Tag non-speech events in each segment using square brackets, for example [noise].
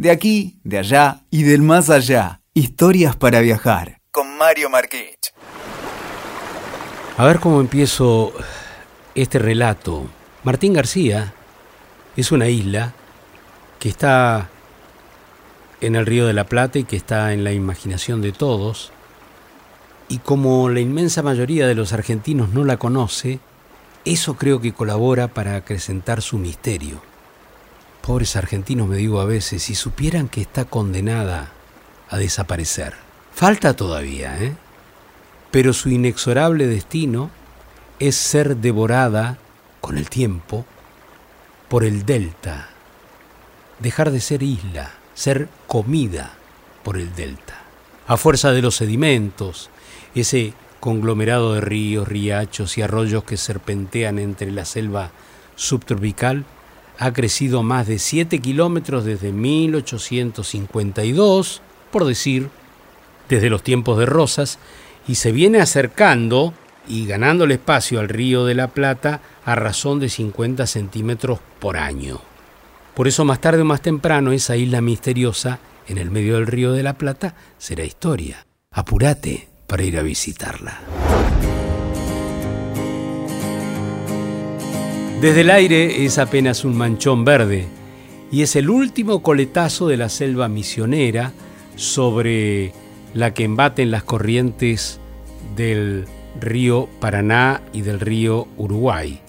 De aquí, de allá y del más allá. Historias para viajar. Con Mario Marquich. A ver cómo empiezo este relato. Martín García es una isla que está en el Río de la Plata y que está en la imaginación de todos. Y como la inmensa mayoría de los argentinos no la conoce, eso creo que colabora para acrecentar su misterio. Pobres argentinos, me digo a veces, si supieran que está condenada a desaparecer. Falta todavía, ¿eh? Pero su inexorable destino es ser devorada con el tiempo por el delta, dejar de ser isla, ser comida por el delta. A fuerza de los sedimentos, ese conglomerado de ríos, riachos y arroyos que serpentean entre la selva subtropical, ha crecido más de 7 kilómetros desde 1852, por decir, desde los tiempos de Rosas, y se viene acercando y ganando el espacio al río de la Plata a razón de 50 centímetros por año. Por eso más tarde o más temprano esa isla misteriosa en el medio del río de la Plata será historia. Apúrate para ir a visitarla. Desde el aire es apenas un manchón verde y es el último coletazo de la selva misionera sobre la que embaten las corrientes del río Paraná y del río Uruguay.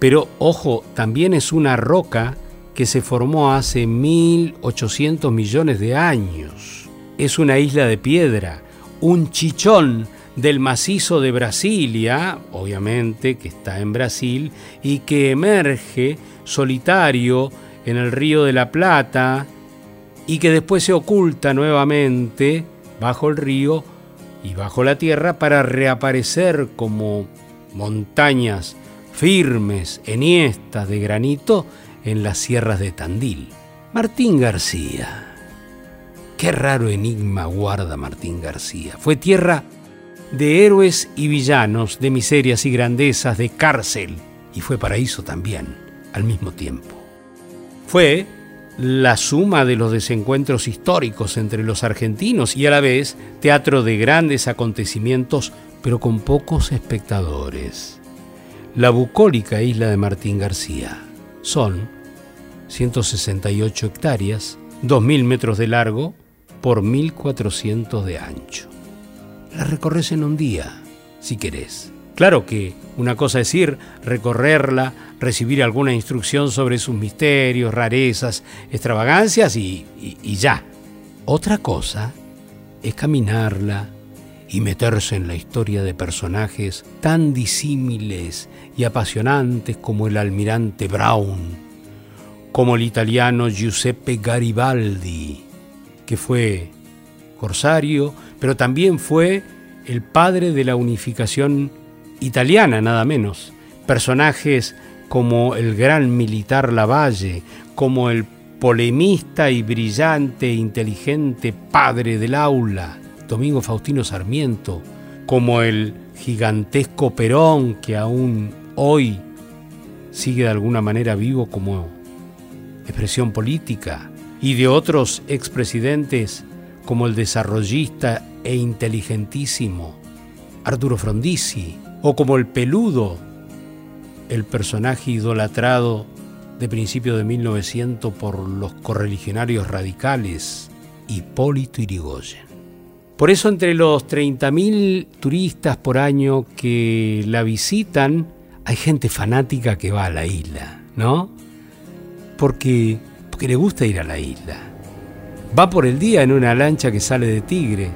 Pero ojo, también es una roca que se formó hace 1800 millones de años. Es una isla de piedra, un chichón del macizo de Brasilia, obviamente que está en Brasil, y que emerge solitario en el río de la Plata y que después se oculta nuevamente bajo el río y bajo la tierra para reaparecer como montañas firmes, enhiestas de granito en las sierras de Tandil. Martín García. Qué raro enigma guarda Martín García. Fue tierra de héroes y villanos, de miserias y grandezas, de cárcel, y fue paraíso también, al mismo tiempo. Fue la suma de los desencuentros históricos entre los argentinos y a la vez teatro de grandes acontecimientos, pero con pocos espectadores. La bucólica isla de Martín García. Son 168 hectáreas, 2.000 metros de largo por 1.400 de ancho. La recorres en un día, si querés. Claro que una cosa es ir, recorrerla, recibir alguna instrucción sobre sus misterios, rarezas, extravagancias y, y ya. Otra cosa es caminarla y meterse en la historia de personajes tan disímiles y apasionantes como el almirante Brown, como el italiano Giuseppe Garibaldi, que fue corsario, pero también fue el padre de la unificación italiana, nada menos. Personajes como el gran militar Lavalle, como el polemista y brillante e inteligente padre del aula, Domingo Faustino Sarmiento, como el gigantesco Perón que aún hoy sigue de alguna manera vivo como expresión política, y de otros expresidentes como el desarrollista e inteligentísimo Arturo Frondizi, o como el peludo, el personaje idolatrado de principio de 1900 por los correligionarios radicales, Hipólito Irigoyen. Por eso entre los 30.000 turistas por año que la visitan, hay gente fanática que va a la isla, ¿no? Porque, porque le gusta ir a la isla. Va por el día en una lancha que sale de Tigre,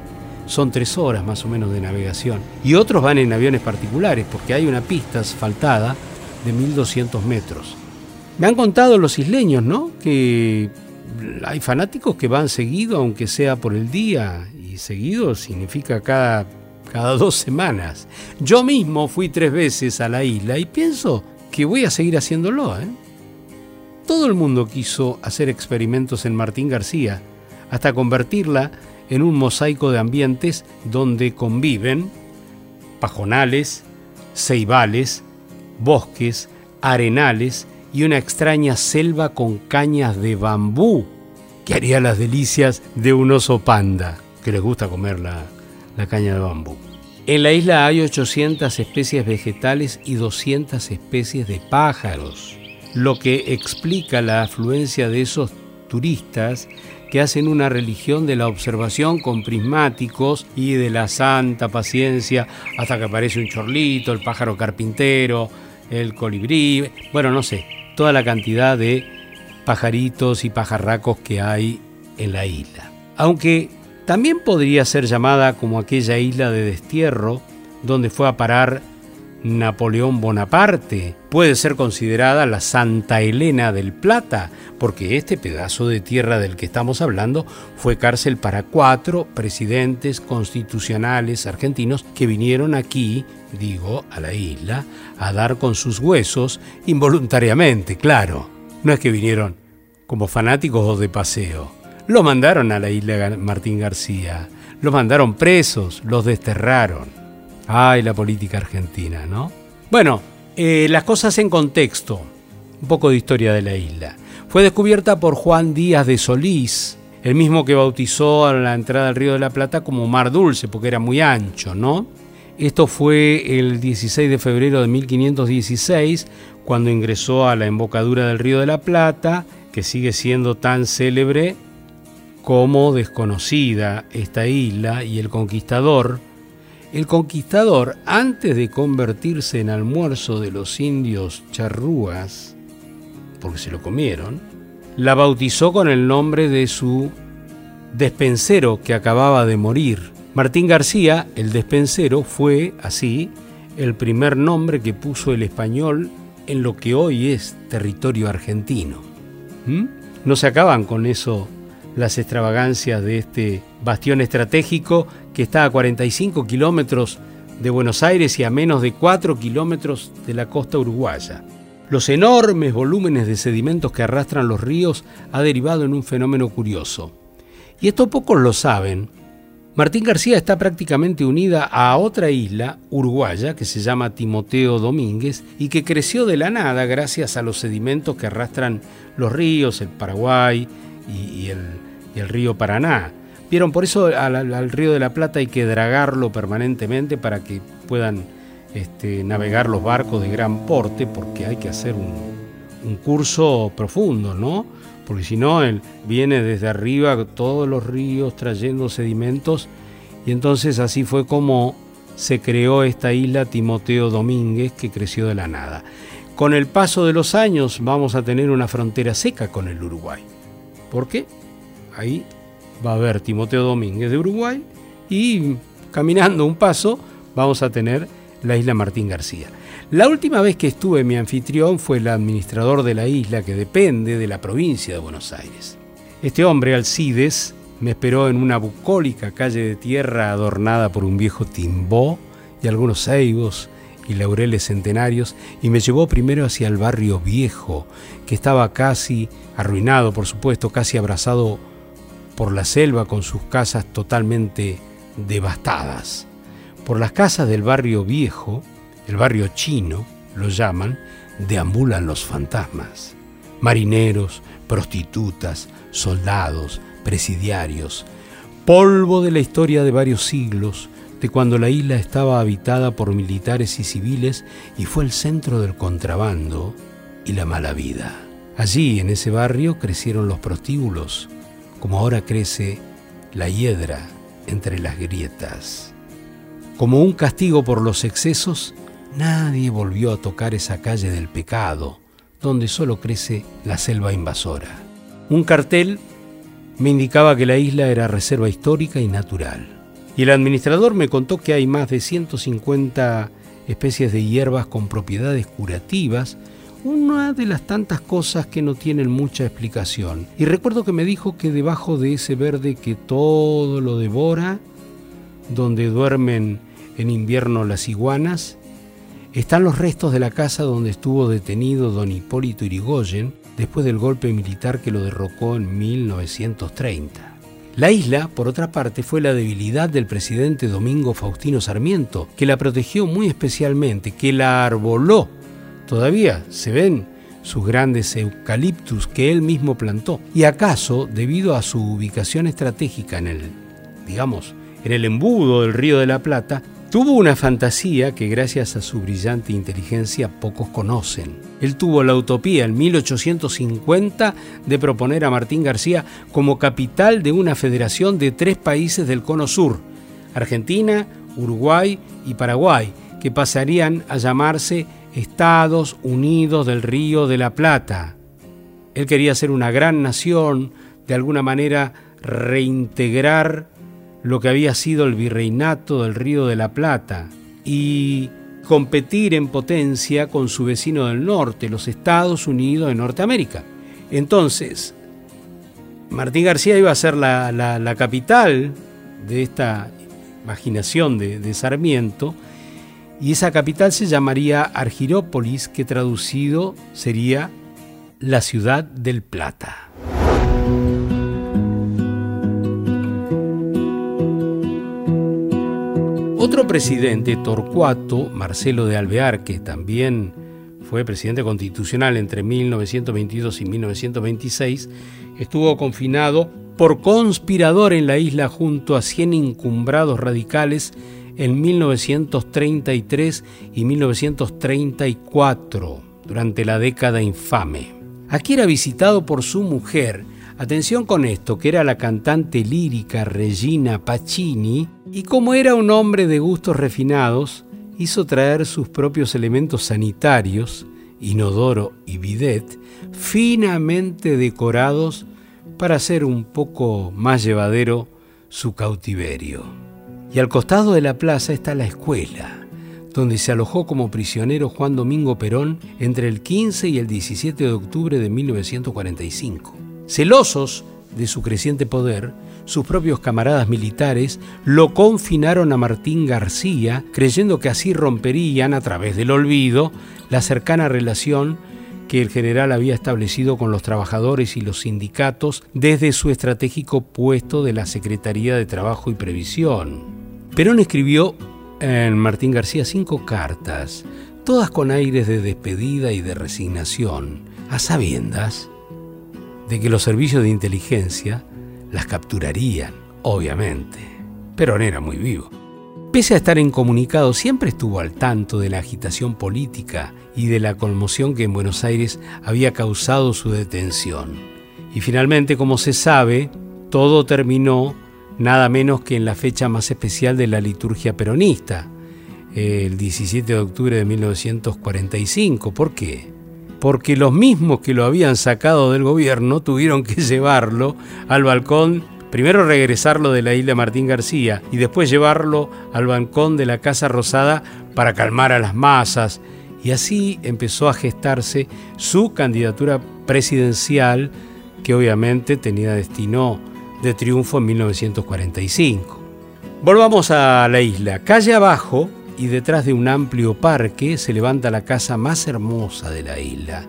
son tres horas más o menos de navegación. Y otros van en aviones particulares porque hay una pista asfaltada de 1200 metros. Me han contado los isleños, ¿no? Que hay fanáticos que van seguido, aunque sea por el día, y seguido significa cada, cada dos semanas. Yo mismo fui tres veces a la isla y pienso que voy a seguir haciéndolo. ¿eh? Todo el mundo quiso hacer experimentos en Martín García, hasta convertirla en un mosaico de ambientes donde conviven pajonales, ceibales, bosques, arenales y una extraña selva con cañas de bambú que haría las delicias de un oso panda, que les gusta comer la, la caña de bambú. En la isla hay 800 especies vegetales y 200 especies de pájaros, lo que explica la afluencia de esos turistas que hacen una religión de la observación con prismáticos y de la santa paciencia hasta que aparece un chorlito, el pájaro carpintero, el colibrí, bueno, no sé, toda la cantidad de pajaritos y pajarracos que hay en la isla. Aunque también podría ser llamada como aquella isla de destierro donde fue a parar Napoleón Bonaparte. Puede ser considerada la Santa Elena del Plata, porque este pedazo de tierra del que estamos hablando fue cárcel para cuatro presidentes constitucionales argentinos que vinieron aquí, digo, a la isla, a dar con sus huesos involuntariamente, claro. No es que vinieron como fanáticos o de paseo. Lo mandaron a la isla Martín García, los mandaron presos, los desterraron. Ay, la política argentina, ¿no? Bueno, eh, las cosas en contexto, un poco de historia de la isla. Fue descubierta por Juan Díaz de Solís, el mismo que bautizó a la entrada del Río de la Plata como Mar Dulce, porque era muy ancho, ¿no? Esto fue el 16 de febrero de 1516, cuando ingresó a la embocadura del Río de la Plata, que sigue siendo tan célebre como desconocida esta isla, y el conquistador, el conquistador, antes de convertirse en almuerzo de los indios charrúas, porque se lo comieron, la bautizó con el nombre de su despensero que acababa de morir. Martín García, el despensero, fue, así, el primer nombre que puso el español en lo que hoy es territorio argentino. ¿Mm? No se acaban con eso las extravagancias de este bastión estratégico que está a 45 kilómetros de Buenos Aires y a menos de 4 kilómetros de la costa uruguaya. Los enormes volúmenes de sedimentos que arrastran los ríos ha derivado en un fenómeno curioso. Y esto pocos lo saben. Martín García está prácticamente unida a otra isla uruguaya que se llama Timoteo Domínguez y que creció de la nada gracias a los sedimentos que arrastran los ríos, el Paraguay y, el, el río Paraná. Vieron, por eso al, río de la Plata hay que dragarlo permanentemente para que puedan este, navegar los barcos de gran porte, porque hay que hacer un, curso profundo, ¿no? Porque si no, él viene desde arriba todos los ríos trayendo sedimentos, y entonces así fue como se creó esta isla Timoteo Domínguez que creció de la nada. Con el paso de los años vamos a tener una frontera seca con el Uruguay. ¿Por qué? Ahí va a haber Timoteo Domínguez de Uruguay y caminando un paso vamos a tener la isla Martín García. La última vez que estuve mi anfitrión fue el administrador de la isla que depende de la provincia de Buenos Aires. Este hombre, Alcides, me esperó en una bucólica calle de tierra adornada por un viejo timbó y algunos ceibos y laureles centenarios y me llevó primero hacia el barrio viejo, que estaba casi arruinado, por supuesto, casi abrazado por la selva con sus casas totalmente devastadas. Por las casas del barrio viejo, el barrio chino, lo llaman, deambulan los fantasmas. Marineros, prostitutas, soldados, presidiarios, polvo de la historia de varios siglos, de cuando la isla estaba habitada por militares y civiles y fue el centro del contrabando y la mala vida. Allí, en ese barrio, crecieron los prostíbulos, como ahora crece la hiedra entre las grietas. Como un castigo por los excesos, nadie volvió a tocar esa calle del pecado, donde solo crece la selva invasora. Un cartel me indicaba que la isla era reserva histórica y natural. Y el administrador me contó que hay más de 150 especies de hierbas con propiedades curativas una de las tantas cosas que no tienen mucha explicación. Y recuerdo que me dijo que debajo de ese verde que todo lo devora, donde duermen en invierno las iguanas, están los restos de la casa donde estuvo detenido don Hipólito Irigoyen después del golpe militar que lo derrocó en 1930. La isla, por otra parte, fue la debilidad del presidente Domingo Faustino Sarmiento, que la protegió muy especialmente, que la arboló Todavía se ven sus grandes eucaliptus que él mismo plantó. Y acaso, debido a su ubicación estratégica en el, digamos, en el embudo del Río de la Plata, tuvo una fantasía que gracias a su brillante inteligencia pocos conocen. Él tuvo la utopía en 1850 de proponer a Martín García como capital de una federación de tres países del Cono Sur, Argentina, Uruguay y Paraguay, que pasarían a llamarse Estados Unidos del Río de la Plata. Él quería ser una gran nación, de alguna manera reintegrar lo que había sido el virreinato del Río de la Plata y competir en potencia con su vecino del norte, los Estados Unidos de Norteamérica. Entonces, Martín García iba a ser la, capital de esta imaginación de, de Sarmiento, y esa capital se llamaría Argirópolis, que traducido sería la ciudad del Plata. Otro presidente, Torcuato, Marcelo de Alvear, que también fue presidente constitucional entre 1922 y 1926, estuvo confinado por conspirador en la isla junto a 100 incumbrados radicales en 1933 y 1934, durante la década infame. Aquí era visitado por su mujer, atención con esto, que era la cantante lírica Regina Pacini, y como era un hombre de gustos refinados, hizo traer sus propios elementos sanitarios, inodoro y bidet, finamente decorados para hacer un poco más llevadero su cautiverio y al costado de la plaza está la escuela, donde se alojó como prisionero Juan Domingo Perón entre el 15 y el 17 de octubre de 1945. Celosos de su creciente poder, sus propios camaradas militares lo confinaron a Martín García, creyendo que así romperían, a través del olvido, la cercana relación que el general había establecido con los trabajadores y los sindicatos desde su estratégico puesto de la Secretaría de Trabajo y Previsión. Perón escribió en Martín García cinco cartas, todas con aires de despedida y de resignación, a sabiendas de que los servicios de inteligencia las capturarían, obviamente. Perón era muy vivo. Pese a estar incomunicado, siempre estuvo al tanto de la agitación política y de la conmoción que en Buenos Aires había causado su detención. Y finalmente, como se sabe, todo terminó nada menos que en la fecha más especial de la liturgia peronista, el 17 de octubre de 1945. ¿Por qué? Porque los mismos que lo habían sacado del gobierno tuvieron que [laughs] llevarlo al balcón, primero regresarlo de la isla Martín García y después llevarlo al balcón de la Casa Rosada para calmar a las masas. Y así empezó a gestarse su candidatura presidencial, que obviamente tenía destino de triunfo en 1945. Volvamos a la isla. Calle abajo y detrás de un amplio parque se levanta la casa más hermosa de la isla,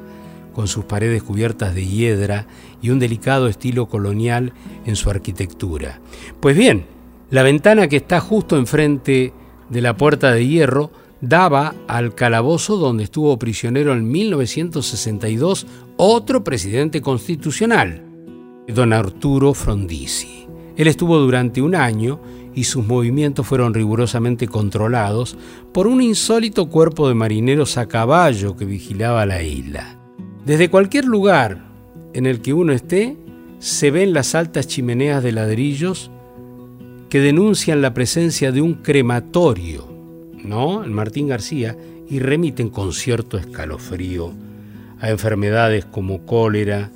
con sus paredes cubiertas de hiedra y un delicado estilo colonial en su arquitectura. Pues bien, la ventana que está justo enfrente de la puerta de hierro daba al calabozo donde estuvo prisionero en 1962 otro presidente constitucional, don Arturo Frondizi. Él estuvo durante un año y sus movimientos fueron rigurosamente controlados por un insólito cuerpo de marineros a caballo que vigilaba la isla. Desde cualquier lugar en el que uno esté, se ven las altas chimeneas de ladrillos que denuncian la presencia de un crematorio, ¿no? En Martín García, y remiten con cierto escalofrío a enfermedades como cólera,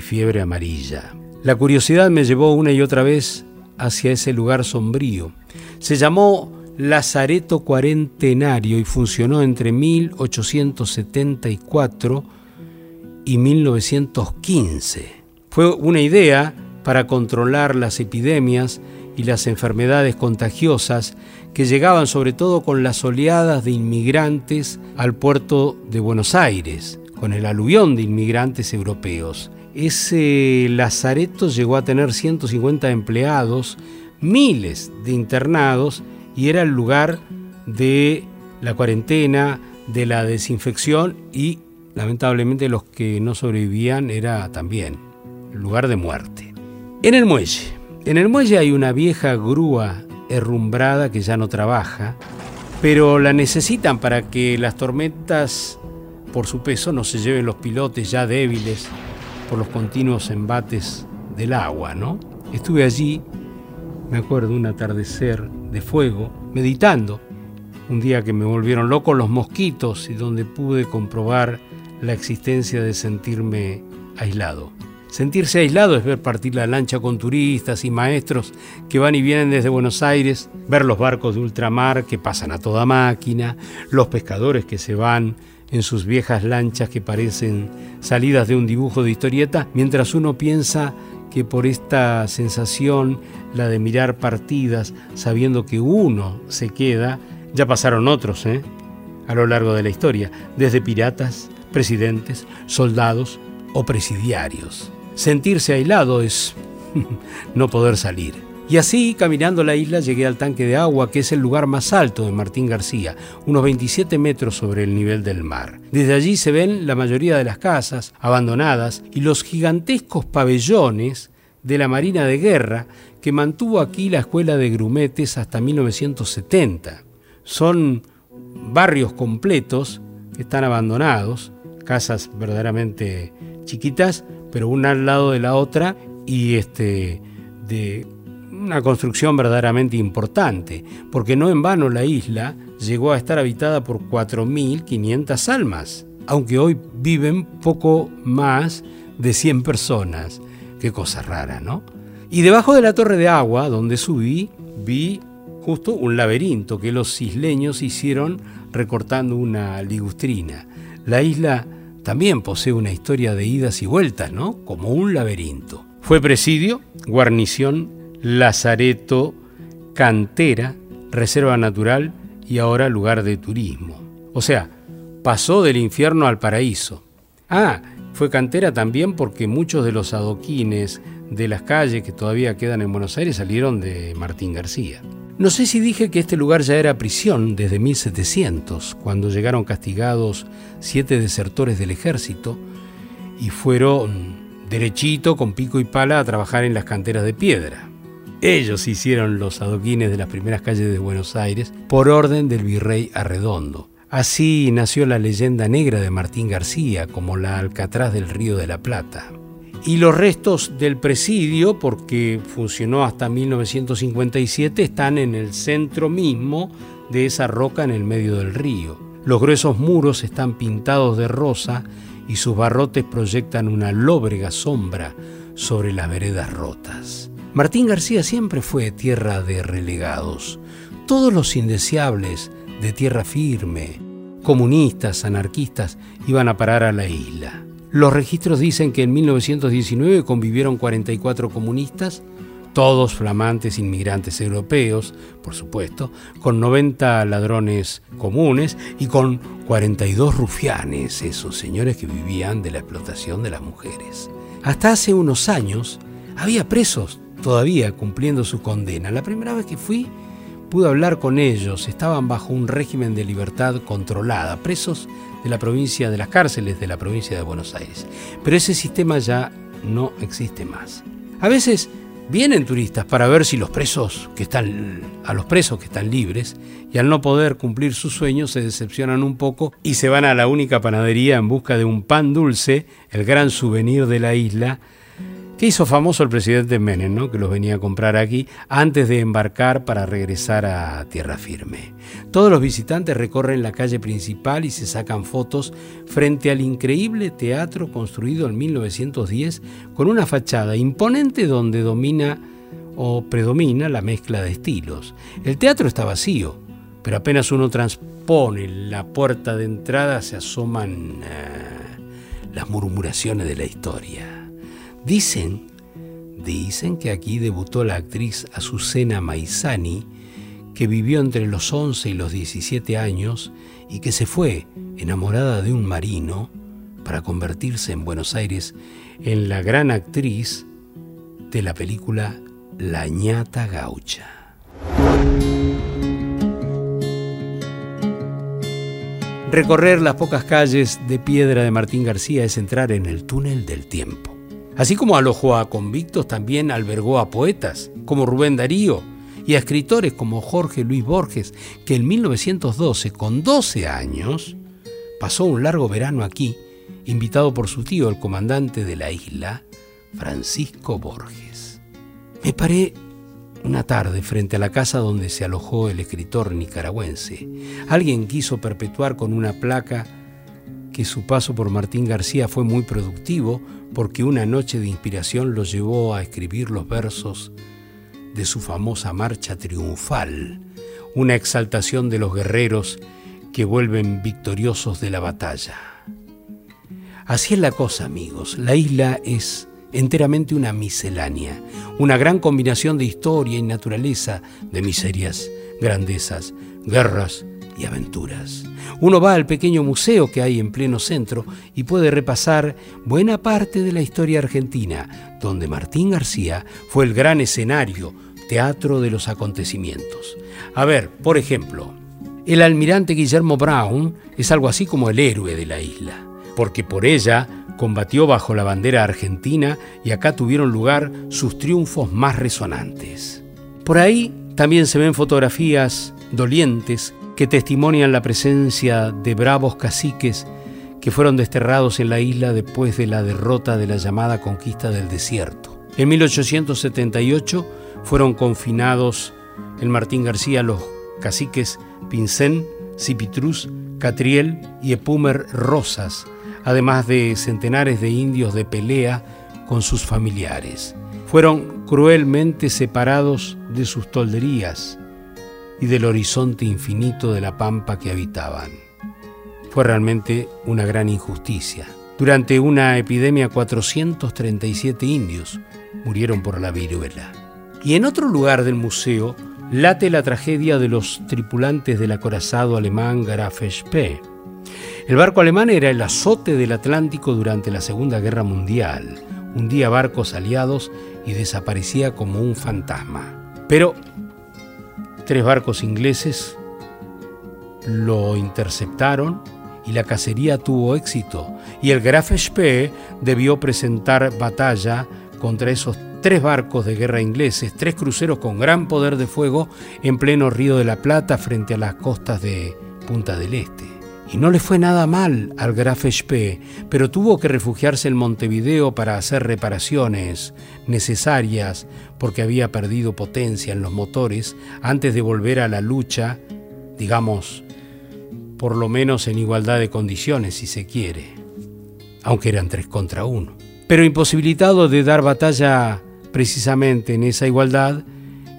fiebre amarilla. La curiosidad me llevó una y otra vez hacia ese lugar sombrío. Se llamó Lazareto Cuarentenario y funcionó entre 1874 y 1915. Fue una idea para controlar las epidemias y las enfermedades contagiosas que llegaban sobre todo con las oleadas de inmigrantes al puerto de Buenos Aires, con el aluvión de inmigrantes europeos. Ese lazareto llegó a tener 150 empleados, miles de internados y era el lugar de la cuarentena, de la desinfección y lamentablemente los que no sobrevivían era también lugar de muerte. En el muelle, en el muelle hay una vieja grúa herrumbrada que ya no trabaja, pero la necesitan para que las tormentas por su peso no se lleven los pilotes ya débiles por los continuos embates del agua, ¿no? Estuve allí, me acuerdo, un atardecer de fuego, meditando, un día que me volvieron locos los mosquitos y donde pude comprobar la existencia de sentirme aislado. Sentirse aislado es ver partir la lancha con turistas y maestros que van y vienen desde Buenos Aires, ver los barcos de ultramar que pasan a toda máquina, los pescadores que se van en sus viejas lanchas que parecen salidas de un dibujo de historieta, mientras uno piensa que por esta sensación, la de mirar partidas, sabiendo que uno se queda, ya pasaron otros, ¿eh? A lo largo de la historia, desde piratas, presidentes, soldados o presidiarios. Sentirse aislado es [laughs] no poder salir. Y así, caminando la isla, llegué al tanque de agua, que es el lugar más alto de Martín García, unos 27 metros sobre el nivel del mar. Desde allí se ven la mayoría de las casas abandonadas y los gigantescos pabellones de la Marina de Guerra que mantuvo aquí la escuela de grumetes hasta 1970. Son barrios completos que están abandonados, casas verdaderamente chiquitas, pero una al lado de la otra y este de una construcción verdaderamente importante, porque no en vano la isla llegó a estar habitada por 4.500 almas, aunque hoy viven poco más de 100 personas. Qué cosa rara, ¿no? Y debajo de la torre de agua, donde subí, vi justo un laberinto que los isleños hicieron recortando una ligustrina. La isla también posee una historia de idas y vueltas, ¿no? Como un laberinto. Fue presidio, guarnición, lazareto, cantera, reserva natural y ahora lugar de turismo. O sea, pasó del infierno al paraíso. Ah, fue cantera también porque muchos de los adoquines de las calles que todavía quedan en Buenos Aires salieron de Martín García. No sé si dije que este lugar ya era prisión desde 1700, cuando llegaron castigados siete desertores del ejército y fueron derechito con pico y pala a trabajar en las canteras de piedra. Ellos hicieron los adoquines de las primeras calles de Buenos Aires por orden del virrey Arredondo. Así nació la leyenda negra de Martín García como la Alcatraz del Río de la Plata y los restos del presidio, porque funcionó hasta 1957, están en el centro mismo de esa roca en el medio del río. Los gruesos muros están pintados de rosa y sus barrotes proyectan una lóbrega sombra sobre las veredas rotas. Martín García siempre fue tierra de relegados. Todos los indeseables de tierra firme, comunistas, anarquistas, iban a parar a la isla. Los registros dicen que en 1919 convivieron 44 comunistas, todos flamantes inmigrantes europeos, por supuesto, con 90 ladrones comunes y con 42 rufianes, esos señores que vivían de la explotación de las mujeres. Hasta hace unos años había presos todavía cumpliendo su condena. La primera vez que fui pude hablar con ellos, estaban bajo un régimen de libertad controlada, presos de la provincia de las cárceles de la provincia de Buenos Aires. Pero ese sistema ya no existe más. A veces vienen turistas para ver si los presos que están a los presos que están libres y al no poder cumplir sus sueños se decepcionan un poco y se van a la única panadería en busca de un pan dulce, el gran souvenir de la isla, que hizo famoso el presidente Menem, ¿no? que los venía a comprar aquí antes de embarcar para regresar a tierra firme. Todos los visitantes recorren la calle principal y se sacan fotos frente al increíble teatro construido en 1910 con una fachada imponente donde domina o predomina la mezcla de estilos. El teatro está vacío, pero apenas uno transpone la puerta de entrada se asoman eh, las murmuraciones de la historia. Dicen, dicen que aquí debutó la actriz Azucena Maizani, que vivió entre los 11 y los 17 años y que se fue enamorada de un marino para convertirse en Buenos Aires en la gran actriz de la película La ñata gaucha. Recorrer las pocas calles de piedra de Martín García es entrar en el túnel del tiempo. Así como alojó a convictos, también albergó a poetas como Rubén Darío y a escritores como Jorge Luis Borges, que en 1912, con 12 años, pasó un largo verano aquí, invitado por su tío, el comandante de la isla, Francisco Borges. Me paré una tarde frente a la casa donde se alojó el escritor nicaragüense. Alguien quiso perpetuar con una placa que su paso por Martín García fue muy productivo porque una noche de inspiración lo llevó a escribir los versos de su famosa marcha triunfal, una exaltación de los guerreros que vuelven victoriosos de la batalla. Así es la cosa, amigos. La isla es enteramente una miscelánea, una gran combinación de historia y naturaleza, de miserias, grandezas, guerras y aventuras. Uno va al pequeño museo que hay en pleno centro y puede repasar buena parte de la historia argentina, donde Martín García fue el gran escenario, teatro de los acontecimientos. A ver, por ejemplo, el almirante Guillermo Brown es algo así como el héroe de la isla, porque por ella combatió bajo la bandera argentina y acá tuvieron lugar sus triunfos más resonantes. Por ahí también se ven fotografías dolientes que testimonian la presencia de bravos caciques que fueron desterrados en la isla después de la derrota de la llamada conquista del desierto. En 1878 fueron confinados en Martín García los caciques Pincén, Cipitrus, Catriel y Epumer Rosas, además de centenares de indios de pelea con sus familiares. Fueron cruelmente separados de sus tolderías y del horizonte infinito de la pampa que habitaban. Fue realmente una gran injusticia. Durante una epidemia 437 indios murieron por la viruela. Y en otro lugar del museo late la tragedia de los tripulantes del acorazado alemán Graf Spee el barco alemán era el azote del Atlántico durante la Segunda Guerra Mundial. Hundía barcos aliados y desaparecía como un fantasma. Pero tres barcos ingleses lo interceptaron y la cacería tuvo éxito. Y el Graf Spee debió presentar batalla contra esos tres barcos de guerra ingleses, tres cruceros con gran poder de fuego en pleno Río de la Plata frente a las costas de Punta del Este. Y no le fue nada mal al Graf Spee, pero tuvo que refugiarse en Montevideo para hacer reparaciones necesarias porque había perdido potencia en los motores antes de volver a la lucha, digamos, por lo menos en igualdad de condiciones si se quiere, aunque eran tres contra uno. Pero imposibilitado de dar batalla precisamente en esa igualdad,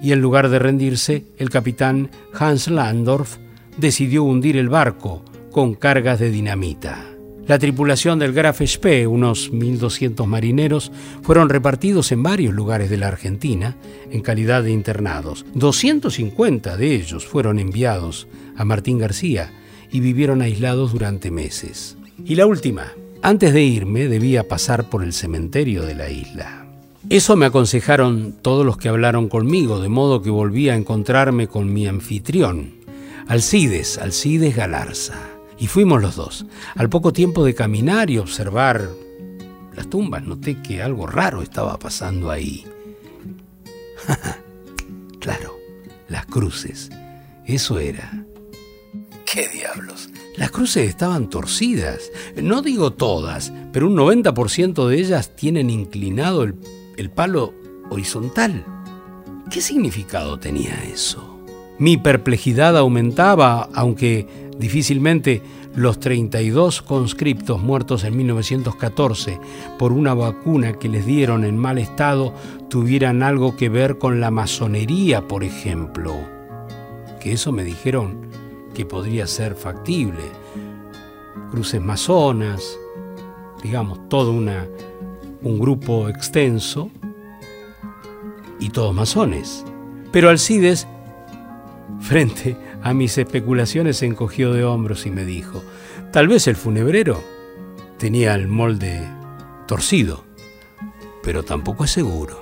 y en lugar de rendirse, el capitán Hans Landorf decidió hundir el barco, con cargas de dinamita. La tripulación del Graf Spee, unos 1.200 marineros, fueron repartidos en varios lugares de la Argentina en calidad de internados. 250 de ellos fueron enviados a Martín García y vivieron aislados durante meses. Y la última, antes de irme debía pasar por el cementerio de la isla. Eso me aconsejaron todos los que hablaron conmigo, de modo que volví a encontrarme con mi anfitrión, Alcides, Alcides Galarza. Y fuimos los dos. Al poco tiempo de caminar y observar las tumbas, noté que algo raro estaba pasando ahí. [laughs] claro, las cruces. Eso era. ¿Qué diablos? Las cruces estaban torcidas. No digo todas, pero un 90% de ellas tienen inclinado el, el palo horizontal. ¿Qué significado tenía eso? Mi perplejidad aumentaba, aunque Difícilmente los 32 conscriptos muertos en 1914 por una vacuna que les dieron en mal estado tuvieran algo que ver con la masonería, por ejemplo. Que eso me dijeron que podría ser factible. Cruces masonas, digamos, todo una, un grupo extenso y todos masones. Pero Alcides, [laughs] frente a mis especulaciones se encogió de hombros y me dijo, tal vez el funebrero tenía el molde torcido, pero tampoco es seguro.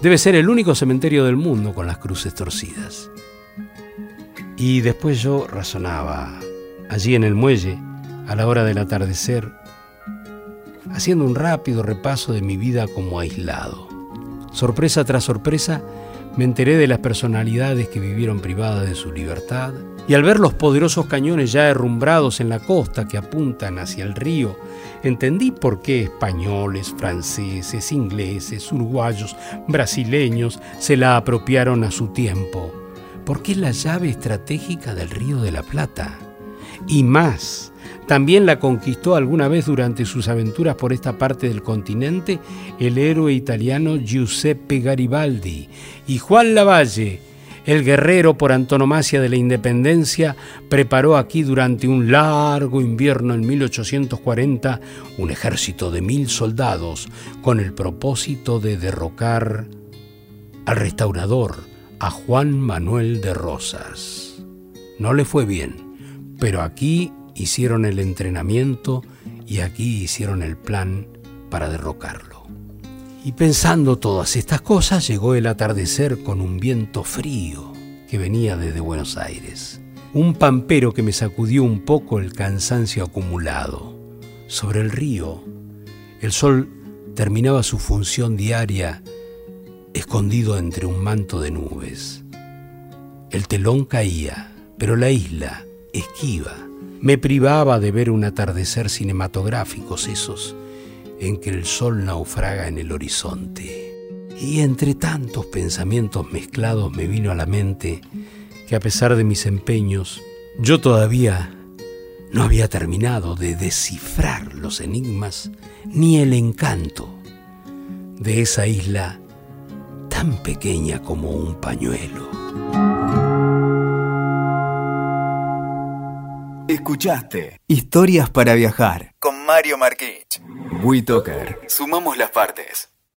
Debe ser el único cementerio del mundo con las cruces torcidas. Y después yo razonaba, allí en el muelle, a la hora del atardecer, haciendo un rápido repaso de mi vida como aislado. Sorpresa tras sorpresa, me enteré de las personalidades que vivieron privadas de su libertad, y al ver los poderosos cañones ya herrumbrados en la costa que apuntan hacia el río, entendí por qué españoles, franceses, ingleses, uruguayos, brasileños se la apropiaron a su tiempo, porque es la llave estratégica del río de la Plata. Y más, también la conquistó alguna vez durante sus aventuras por esta parte del continente el héroe italiano Giuseppe Garibaldi y Juan Lavalle, el guerrero por antonomasia de la independencia, preparó aquí durante un largo invierno en 1840 un ejército de mil soldados con el propósito de derrocar al restaurador, a Juan Manuel de Rosas. No le fue bien, pero aquí hicieron el entrenamiento y aquí hicieron el plan para derrocarlo. Y pensando todas estas cosas, llegó el atardecer con un viento frío que venía desde Buenos Aires. Un pampero que me sacudió un poco el cansancio acumulado. Sobre el río, el sol terminaba su función diaria escondido entre un manto de nubes. El telón caía, pero la isla, esquiva, me privaba de ver un atardecer cinematográficos esos en que el sol naufraga en el horizonte. Y entre tantos pensamientos mezclados me vino a la mente que a pesar de mis empeños, yo todavía no había terminado de descifrar los enigmas ni el encanto de esa isla tan pequeña como un pañuelo. Escuchaste Historias para Viajar con Mario Marquich. WeToker. Sumamos las partes.